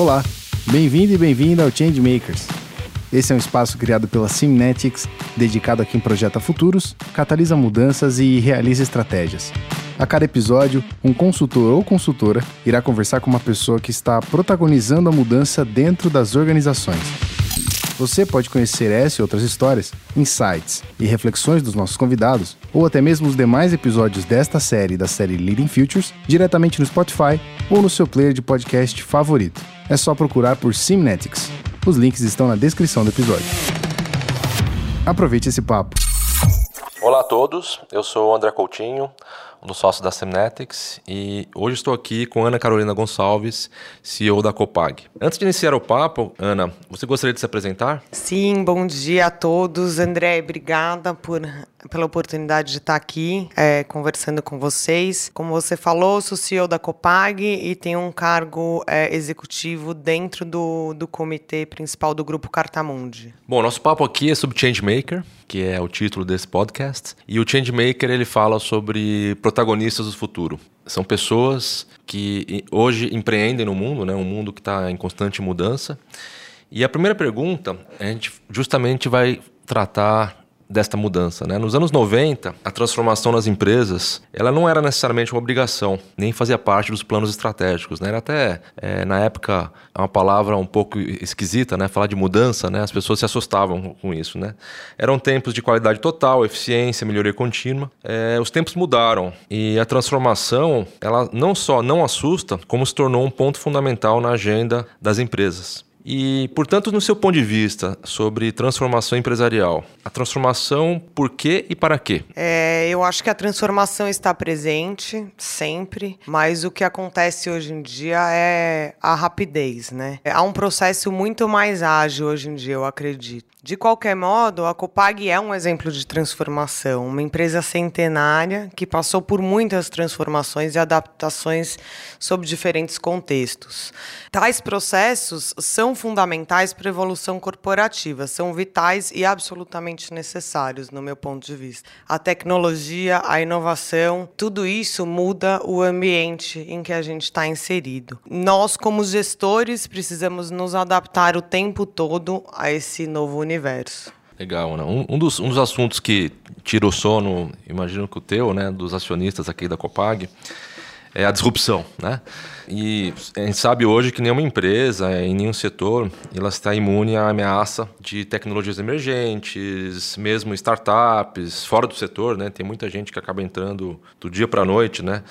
Olá, bem-vindo e bem-vinda ao Changemakers. Esse é um espaço criado pela Simnetics, dedicado a quem projeta futuros, catalisa mudanças e realiza estratégias. A cada episódio, um consultor ou consultora irá conversar com uma pessoa que está protagonizando a mudança dentro das organizações. Você pode conhecer essa e outras histórias, insights e reflexões dos nossos convidados, ou até mesmo os demais episódios desta série da série Leading Futures, diretamente no Spotify ou no seu player de podcast favorito. É só procurar por Simnetics. Os links estão na descrição do episódio. Aproveite esse papo. Olá a todos, eu sou o André Coutinho, um dos sócios da Semnetics e hoje estou aqui com Ana Carolina Gonçalves, CEO da Copag. Antes de iniciar o papo, Ana, você gostaria de se apresentar? Sim, bom dia a todos. André, obrigada por, pela oportunidade de estar aqui é, conversando com vocês. Como você falou, sou CEO da Copag e tenho um cargo é, executivo dentro do, do comitê principal do Grupo Cartamundi. Bom, nosso papo aqui é sobre Changemaker, que é o título desse podcast. E o Changemaker ele fala sobre protagonistas do futuro. São pessoas que hoje empreendem no mundo, né? um mundo que está em constante mudança. E a primeira pergunta, a gente justamente vai tratar desta mudança. Né? Nos anos 90, a transformação nas empresas ela não era necessariamente uma obrigação, nem fazia parte dos planos estratégicos. Né? Era até, é, na época, uma palavra um pouco esquisita, né? falar de mudança, né? as pessoas se assustavam com isso. Né? Eram tempos de qualidade total, eficiência, melhoria contínua. É, os tempos mudaram e a transformação ela não só não assusta, como se tornou um ponto fundamental na agenda das empresas. E, portanto, no seu ponto de vista sobre transformação empresarial, a transformação por quê e para quê? É, eu acho que a transformação está presente sempre, mas o que acontece hoje em dia é a rapidez, né? Há um processo muito mais ágil hoje em dia, eu acredito. De qualquer modo, a Copag é um exemplo de transformação, uma empresa centenária que passou por muitas transformações e adaptações sob diferentes contextos. Tais processos são fundamentais para a evolução corporativa, são vitais e absolutamente necessários, no meu ponto de vista. A tecnologia, a inovação, tudo isso muda o ambiente em que a gente está inserido. Nós, como gestores, precisamos nos adaptar o tempo todo a esse novo universo universo. Legal, né? Um, um, dos, um dos assuntos que tira o sono, imagino que o teu, né, dos acionistas aqui da Copag, é a disrupção, né? E a gente sabe hoje que nenhuma empresa, em nenhum setor, ela está imune à ameaça de tecnologias emergentes, mesmo startups, fora do setor, né? Tem muita gente que acaba entrando do dia para a noite, né?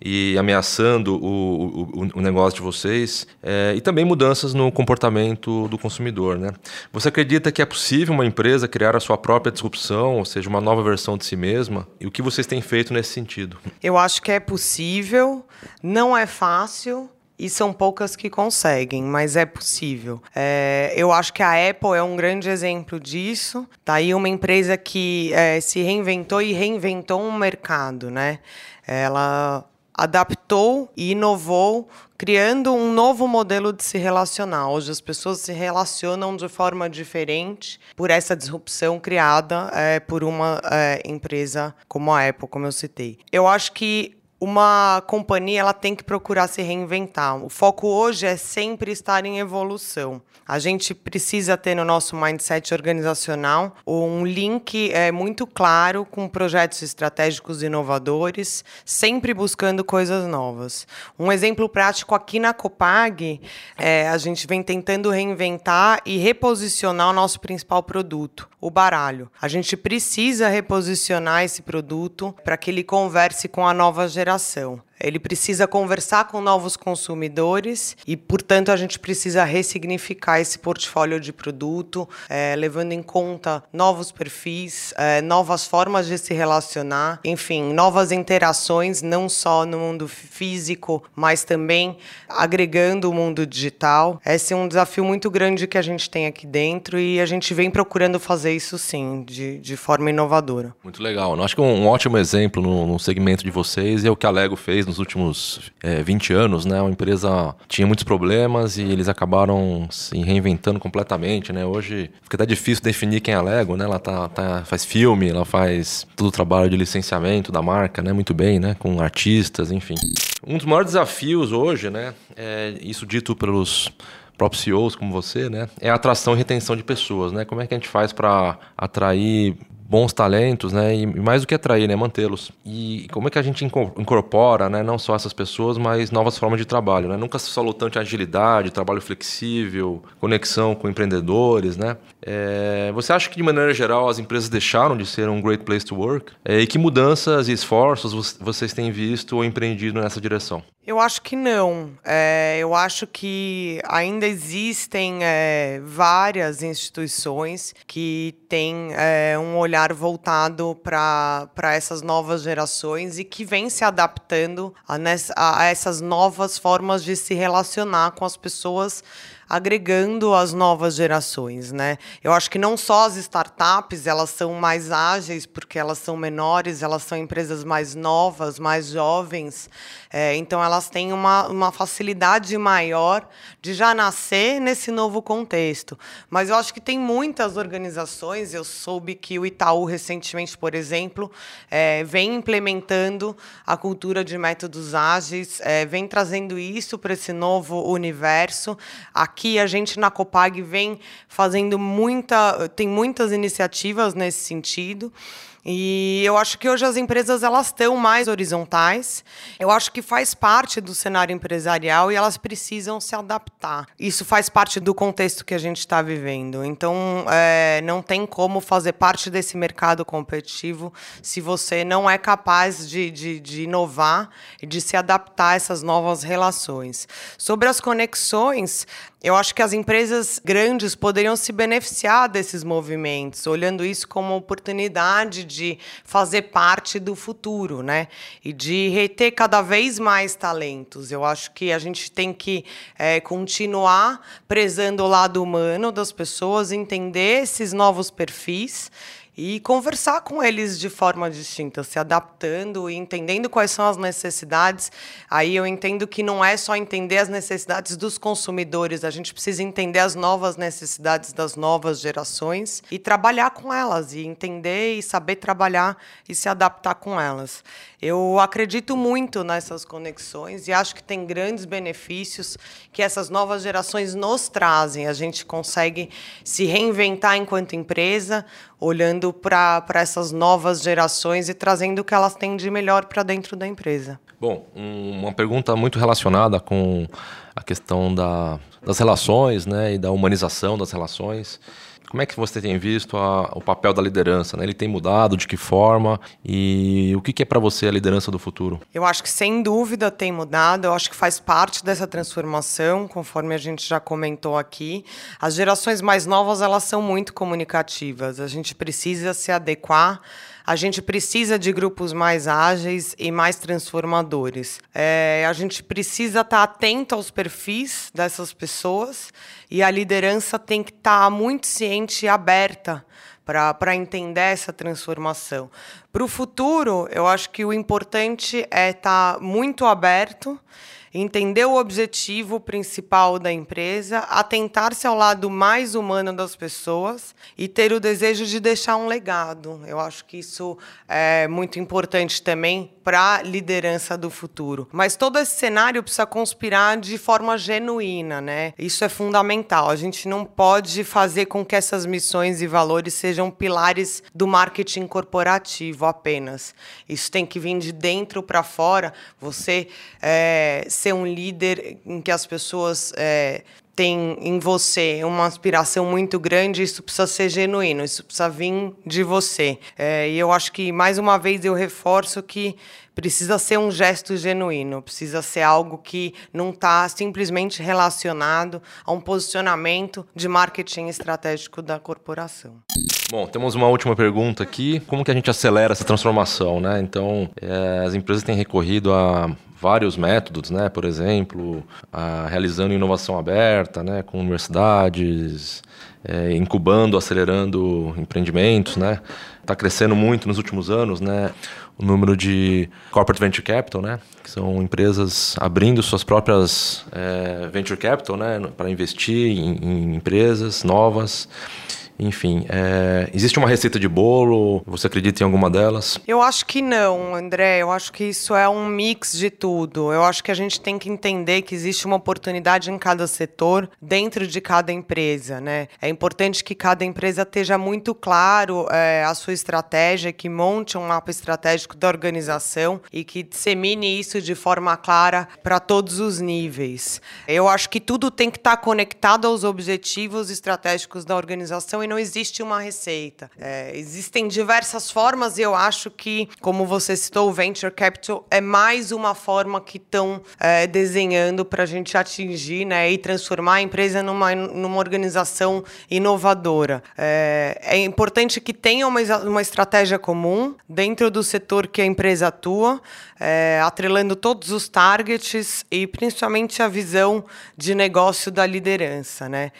E ameaçando o, o, o negócio de vocês, é, e também mudanças no comportamento do consumidor. Né? Você acredita que é possível uma empresa criar a sua própria disrupção, ou seja, uma nova versão de si mesma? E o que vocês têm feito nesse sentido? Eu acho que é possível, não é fácil, e são poucas que conseguem, mas é possível. É, eu acho que a Apple é um grande exemplo disso. Tá aí uma empresa que é, se reinventou e reinventou um mercado, né? Ela adaptou e inovou, criando um novo modelo de se relacionar. Hoje as pessoas se relacionam de forma diferente por essa disrupção criada é, por uma é, empresa como a Apple, como eu citei. Eu acho que uma companhia ela tem que procurar se reinventar. O foco hoje é sempre estar em evolução. A gente precisa ter no nosso mindset organizacional um link é, muito claro com projetos estratégicos inovadores, sempre buscando coisas novas. Um exemplo prático aqui na Copag, é, a gente vem tentando reinventar e reposicionar o nosso principal produto, o baralho. A gente precisa reposicionar esse produto para que ele converse com a nova geração geração. Ele precisa conversar com novos consumidores e, portanto, a gente precisa ressignificar esse portfólio de produto, é, levando em conta novos perfis, é, novas formas de se relacionar, enfim, novas interações, não só no mundo físico, mas também agregando o mundo digital. Esse é um desafio muito grande que a gente tem aqui dentro e a gente vem procurando fazer isso sim, de, de forma inovadora. Muito legal. Acho que um ótimo exemplo no, no segmento de vocês é o que a Lego fez nos últimos é, 20 anos, né? A empresa tinha muitos problemas e eles acabaram se reinventando completamente, né? Hoje fica até difícil definir quem é a Lego, né? Ela tá, tá, faz filme, ela faz todo o trabalho de licenciamento da marca, né? Muito bem, né? Com artistas, enfim. Um dos maiores desafios hoje, né, é isso dito pelos próprios CEOs como você, né, é a atração e retenção de pessoas, né? Como é que a gente faz para atrair bons talentos, né? E mais do que atrair, né? Mantê-los. E como é que a gente incorpora, né? Não só essas pessoas, mas novas formas de trabalho, né? Nunca tanto em agilidade, trabalho flexível, conexão com empreendedores, né? É, você acha que, de maneira geral, as empresas deixaram de ser um great place to work? É, e que mudanças e esforços vocês têm visto ou empreendido nessa direção? Eu acho que não. É, eu acho que ainda existem é, várias instituições que têm é, um olhar voltado para essas novas gerações e que vem se adaptando a, nessa, a essas novas formas de se relacionar com as pessoas agregando as novas gerações, né? Eu acho que não só as startups, elas são mais ágeis porque elas são menores, elas são empresas mais novas, mais jovens, é, então elas têm uma, uma facilidade maior de já nascer nesse novo contexto. Mas eu acho que tem muitas organizações, eu soube que o Itaú recentemente, por exemplo, é, vem implementando a cultura de métodos ágeis, é, vem trazendo isso para esse novo universo. Aqui aqui a gente na Copag vem fazendo muita, tem muitas iniciativas nesse sentido. E eu acho que hoje as empresas elas estão mais horizontais. Eu acho que faz parte do cenário empresarial e elas precisam se adaptar. Isso faz parte do contexto que a gente está vivendo. Então, é, não tem como fazer parte desse mercado competitivo se você não é capaz de, de, de inovar e de se adaptar a essas novas relações. Sobre as conexões, eu acho que as empresas grandes poderiam se beneficiar desses movimentos, olhando isso como oportunidade de fazer parte do futuro, né? E de reter cada vez mais talentos. Eu acho que a gente tem que é, continuar prezando o lado humano das pessoas, entender esses novos perfis e conversar com eles de forma distinta, se adaptando e entendendo quais são as necessidades. Aí eu entendo que não é só entender as necessidades dos consumidores, a gente precisa entender as novas necessidades das novas gerações e trabalhar com elas, e entender e saber trabalhar e se adaptar com elas. Eu acredito muito nessas conexões e acho que tem grandes benefícios que essas novas gerações nos trazem. A gente consegue se reinventar enquanto empresa, olhando para essas novas gerações e trazendo o que elas têm de melhor para dentro da empresa. Bom, uma pergunta muito relacionada com a questão da, das relações né, e da humanização das relações. Como é que você tem visto a, o papel da liderança? Né? Ele tem mudado? De que forma? E o que, que é para você a liderança do futuro? Eu acho que sem dúvida tem mudado. Eu acho que faz parte dessa transformação, conforme a gente já comentou aqui. As gerações mais novas elas são muito comunicativas. A gente precisa se adequar a gente precisa de grupos mais ágeis e mais transformadores. É, a gente precisa estar atento aos perfis dessas pessoas e a liderança tem que estar muito ciente e aberta para entender essa transformação. Para o futuro, eu acho que o importante é estar muito aberto entender o objetivo principal da empresa, atentar-se ao lado mais humano das pessoas e ter o desejo de deixar um legado. Eu acho que isso é muito importante também para a liderança do futuro. Mas todo esse cenário precisa conspirar de forma genuína, né? Isso é fundamental. A gente não pode fazer com que essas missões e valores sejam pilares do marketing corporativo apenas. Isso tem que vir de dentro para fora. Você é, ser um líder em que as pessoas é, têm em você uma aspiração muito grande, isso precisa ser genuíno, isso precisa vir de você. É, e eu acho que, mais uma vez, eu reforço que precisa ser um gesto genuíno, precisa ser algo que não está simplesmente relacionado a um posicionamento de marketing estratégico da corporação. Bom, temos uma última pergunta aqui. Como que a gente acelera essa transformação, né? Então, é, as empresas têm recorrido a vários métodos, né? Por exemplo, a, realizando inovação aberta, né? Com universidades, é, incubando, acelerando empreendimentos, né? Está crescendo muito nos últimos anos, né? O número de corporate venture capital, né? Que são empresas abrindo suas próprias é, venture capital, né? Para investir em, em empresas novas Enfim, é, existe uma receita de bolo? Você acredita em alguma delas? Eu acho que não, André. Eu acho que isso é um mix de tudo. Eu acho que a gente tem que entender que existe uma oportunidade em cada setor, dentro de cada empresa, né? É importante que cada empresa esteja muito claro é, a sua estratégia, que monte um mapa estratégico da organização e que dissemine isso de forma clara para todos os níveis. Eu acho que tudo tem que estar tá conectado aos objetivos estratégicos da organização e não existe uma receita. É, existem diversas formas e eu acho que, como você citou, o Venture Capital é mais uma forma que estão é, desenhando para a gente atingir né, e transformar a empresa numa, numa organização inovadora. É, é importante que tenha uma, uma estratégia comum dentro do setor que a empresa atua, é, atrelando todos os targets e principalmente a visão de negócio da liderança. Né?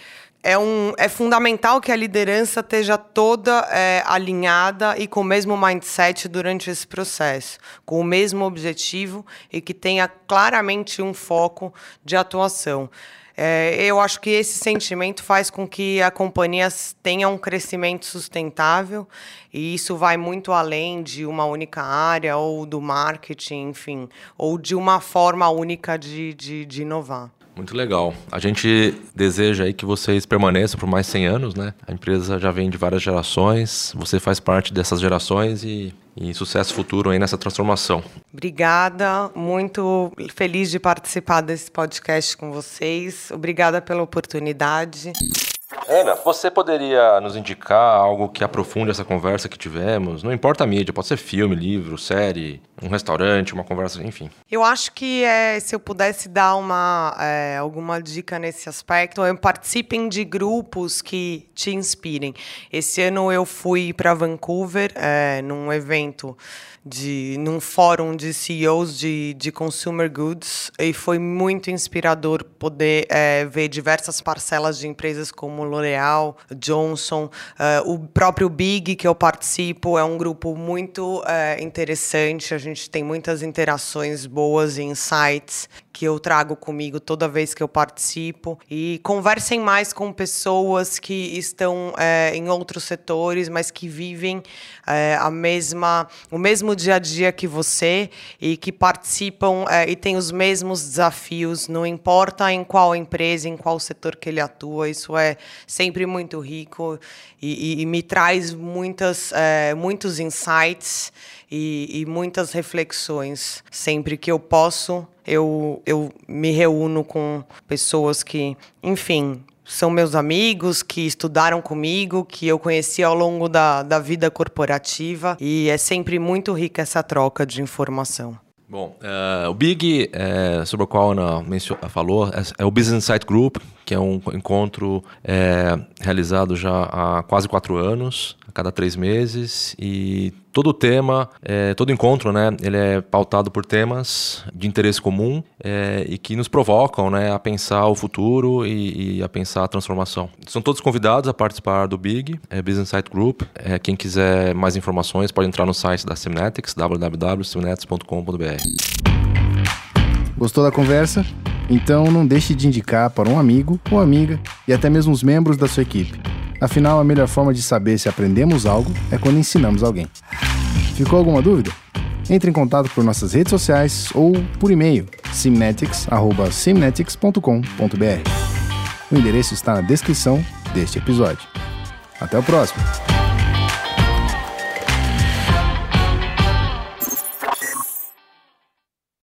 É, um, é fundamental que a liderança esteja toda é, alinhada e com o mesmo mindset durante esse processo, com o mesmo objetivo e que tenha claramente um foco de atuação. É, eu acho que esse sentimento faz com que a companhia tenha um crescimento sustentável e isso vai muito além de uma única área ou do marketing, enfim, ou de uma forma única de, de, de inovar. Muito legal. A gente deseja aí que vocês permaneçam por mais 100 anos, né? A empresa já vem de várias gerações, você faz parte dessas gerações e, e sucesso futuro aí nessa transformação. Obrigada, muito feliz de participar desse podcast com vocês. Obrigada pela oportunidade. Ana, você poderia nos indicar algo que aprofunde essa conversa que tivemos? Não importa a mídia, pode ser filme, livro, série, um restaurante, uma conversa, enfim. Eu acho que é, se eu pudesse dar uma, é, alguma dica nesse aspecto, é, participem de grupos que te inspirem. Esse ano eu fui para Vancouver, é, num evento de num fórum de CEOs de, de consumer goods e foi muito inspirador poder é, ver diversas parcelas de empresas como L'Oréal, Johnson, uh, o próprio Big que eu participo é um grupo muito uh, interessante. A gente tem muitas interações boas e insights que eu trago comigo toda vez que eu participo. E conversem mais com pessoas que estão é, em outros setores, mas que vivem é, a mesma, o mesmo dia a dia que você e que participam é, e têm os mesmos desafios, não importa em qual empresa, em qual setor que ele atua, isso é sempre muito rico e, e, e me traz muitas, muitos insights e, e muitas reflexões sempre que eu posso eu, eu me reúno com pessoas que, enfim, são meus amigos, que estudaram comigo, que eu conheci ao longo da, da vida corporativa e é sempre muito rica essa troca de informação. Bom, uh, o Big, é, sobre o qual Ana falou, é, é, o Business Insight Group, que é um encontro é, realizado já há quase quatro anos, a cada três meses, e todo tema, é, todo encontro, né, ele é pautado por temas de interesse comum é, e que nos provocam, né, a pensar o futuro e, e, a pensar a transformação. São todos convidados a participar do Big, é, Business Insight Group. É, quem quiser mais informações pode entrar no site da Simnetics, www.simnetics.com.br. Gostou da conversa? Então não deixe de indicar para um amigo ou amiga e até mesmo os membros da sua equipe. Afinal, a melhor forma de saber se aprendemos algo é quando ensinamos alguém. Ficou alguma dúvida? Entre em contato por nossas redes sociais ou por e-mail simnetics@simnetics.com.br. O endereço está na descrição deste episódio. Até o próximo!